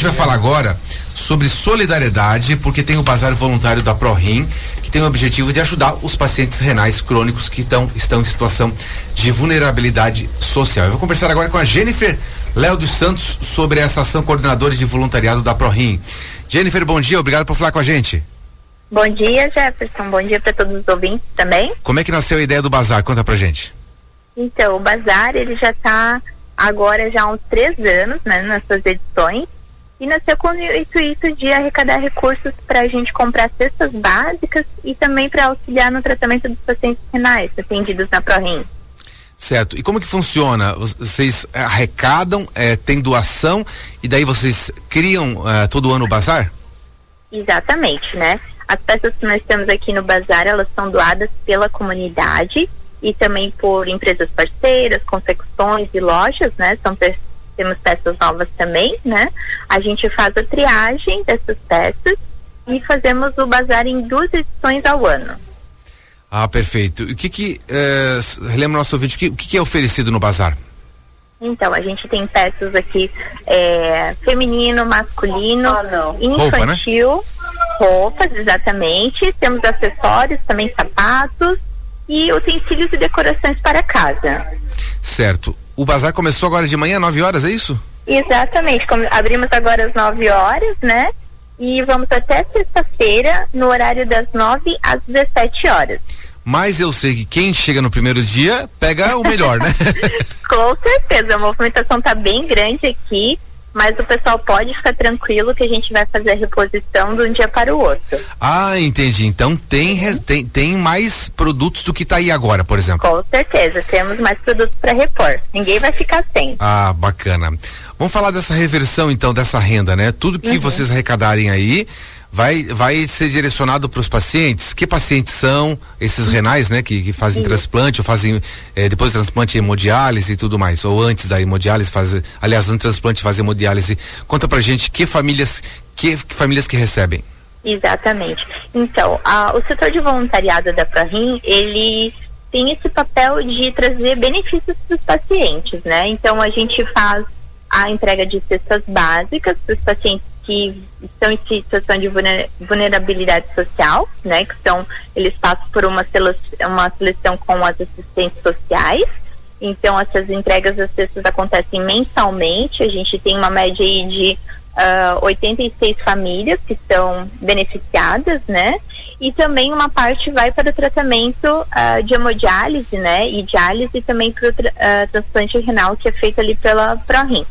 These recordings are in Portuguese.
gente vai falar agora sobre solidariedade, porque tem o Bazar Voluntário da ProRim, que tem o objetivo de ajudar os pacientes renais crônicos que tão, estão em situação de vulnerabilidade social. Eu vou conversar agora com a Jennifer Léo dos Santos sobre essa ação coordenadora de voluntariado da ProRim. Jennifer, bom dia, obrigado por falar com a gente. Bom dia, Jefferson. Bom dia para todos os ouvintes também. Como é que nasceu a ideia do bazar? Conta pra gente. Então, o bazar ele já está agora já há uns três anos, né, nas suas edições e nasceu com o intuito de arrecadar recursos para a gente comprar cestas básicas e também para auxiliar no tratamento dos pacientes renais atendidos na ProRim. Certo. E como que funciona? Vocês arrecadam, é, tem doação e daí vocês criam é, todo ano o bazar? Exatamente, né? As peças que nós temos aqui no bazar, elas são doadas pela comunidade e também por empresas parceiras, confecções e lojas, né? São temos peças novas também, né? A gente faz a triagem dessas peças e fazemos o bazar em duas edições ao ano. Ah, perfeito. O que que, é, relembra nosso vídeo, o que, que é oferecido no bazar? Então, a gente tem peças aqui é, feminino, masculino, oh, infantil, Roupa, né? roupas, exatamente. Temos acessórios, também sapatos e utensílios e decorações para casa. Certo. O bazar começou agora de manhã, 9 horas, é isso? Exatamente. Abrimos agora às 9 horas, né? E vamos até sexta-feira, no horário das 9 às 17 horas. Mas eu sei que quem chega no primeiro dia pega o melhor, né? Com certeza, a movimentação está bem grande aqui, mas o pessoal pode ficar tranquilo que a gente vai fazer a reposição de um dia para o outro. Ah, entendi. Então tem, tem, tem mais produtos do que está aí agora, por exemplo. Com certeza, temos mais produtos para repor. Ninguém vai ficar sem. Ah, bacana. Vamos falar dessa reversão então dessa renda, né? Tudo que uhum. vocês arrecadarem aí vai, vai ser direcionado para os pacientes? Que pacientes são esses renais, né? Que, que fazem Sim. transplante ou fazem eh, depois do transplante hemodiálise e tudo mais, ou antes da hemodiálise fazer, aliás, antes do transplante fazer hemodiálise. Conta pra gente que famílias, que, que famílias que recebem. Exatamente. Então, a, o setor de voluntariado da ProRim, ele tem esse papel de trazer benefícios para os pacientes, né? Então, a gente faz a entrega de cestas básicas para os pacientes que estão em situação de vulnerabilidade social, né? Que são, eles passam por uma seleção, uma seleção com as assistentes sociais. Então, essas entregas das cestas acontecem mensalmente. A gente tem uma média aí de uh, ah, 86 famílias que são beneficiadas, né? E também uma parte vai para o tratamento uh, de hemodiálise, né? E diálise e também para o tra uh, transplante renal que é feito ali pela ProRim.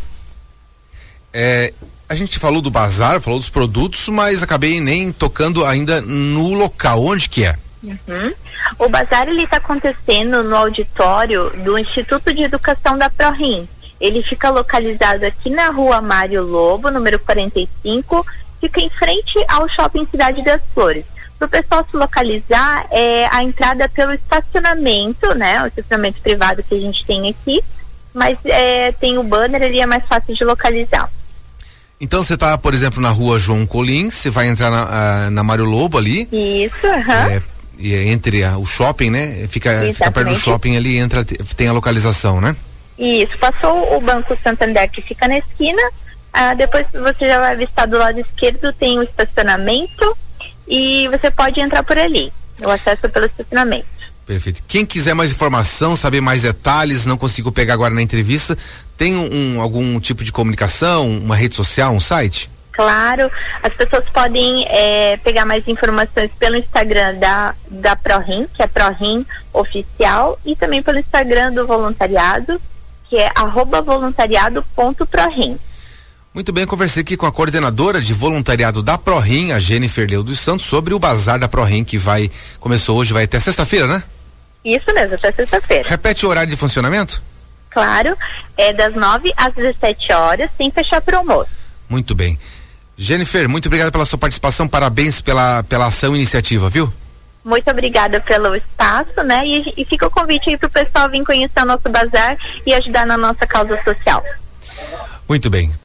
É, a gente falou do bazar, falou dos produtos, mas acabei nem tocando ainda no local. Onde que é? Uhum. O bazar ele está acontecendo no auditório do Instituto de Educação da ProRim. Ele fica localizado aqui na rua Mário Lobo, número 45, fica em frente ao Shopping Cidade das Flores. Para o pessoal se localizar, é a entrada pelo estacionamento, né? O estacionamento privado que a gente tem aqui, mas é, tem o banner, ele é mais fácil de localizar. Então você está, por exemplo, na rua João Colim, você vai entrar na, uh, na Mário Lobo ali. Isso, aham. É, e é entre a, o shopping, né? Fica, fica perto do shopping ali, entra, tem a localização, né? Isso, passou o Banco Santander que fica na esquina, uh, depois você já vai avistar do lado esquerdo, tem o estacionamento e você pode entrar por ali. O acesso pelo estacionamento. Perfeito. Quem quiser mais informação, saber mais detalhes, não consigo pegar agora na entrevista, tem um, algum tipo de comunicação, uma rede social, um site? Claro, as pessoas podem é, pegar mais informações pelo Instagram da, da ProRim, que é ProRim Oficial, e também pelo Instagram do voluntariado, que é arroba voluntariado.prorim. Muito bem, conversei aqui com a coordenadora de voluntariado da ProRim, a Jennifer Leu dos Santos, sobre o bazar da ProRim que vai começou hoje, vai até sexta-feira, né? Isso mesmo, até sexta-feira. Repete o horário de funcionamento? Claro, é das 9 às 17 horas, sem fechar para o almoço. Muito bem. Jennifer, muito obrigada pela sua participação, parabéns pela, pela ação e iniciativa, viu? Muito obrigada pelo espaço, né? E, e fica o convite aí para o pessoal vir conhecer o nosso bazar e ajudar na nossa causa social. Muito bem.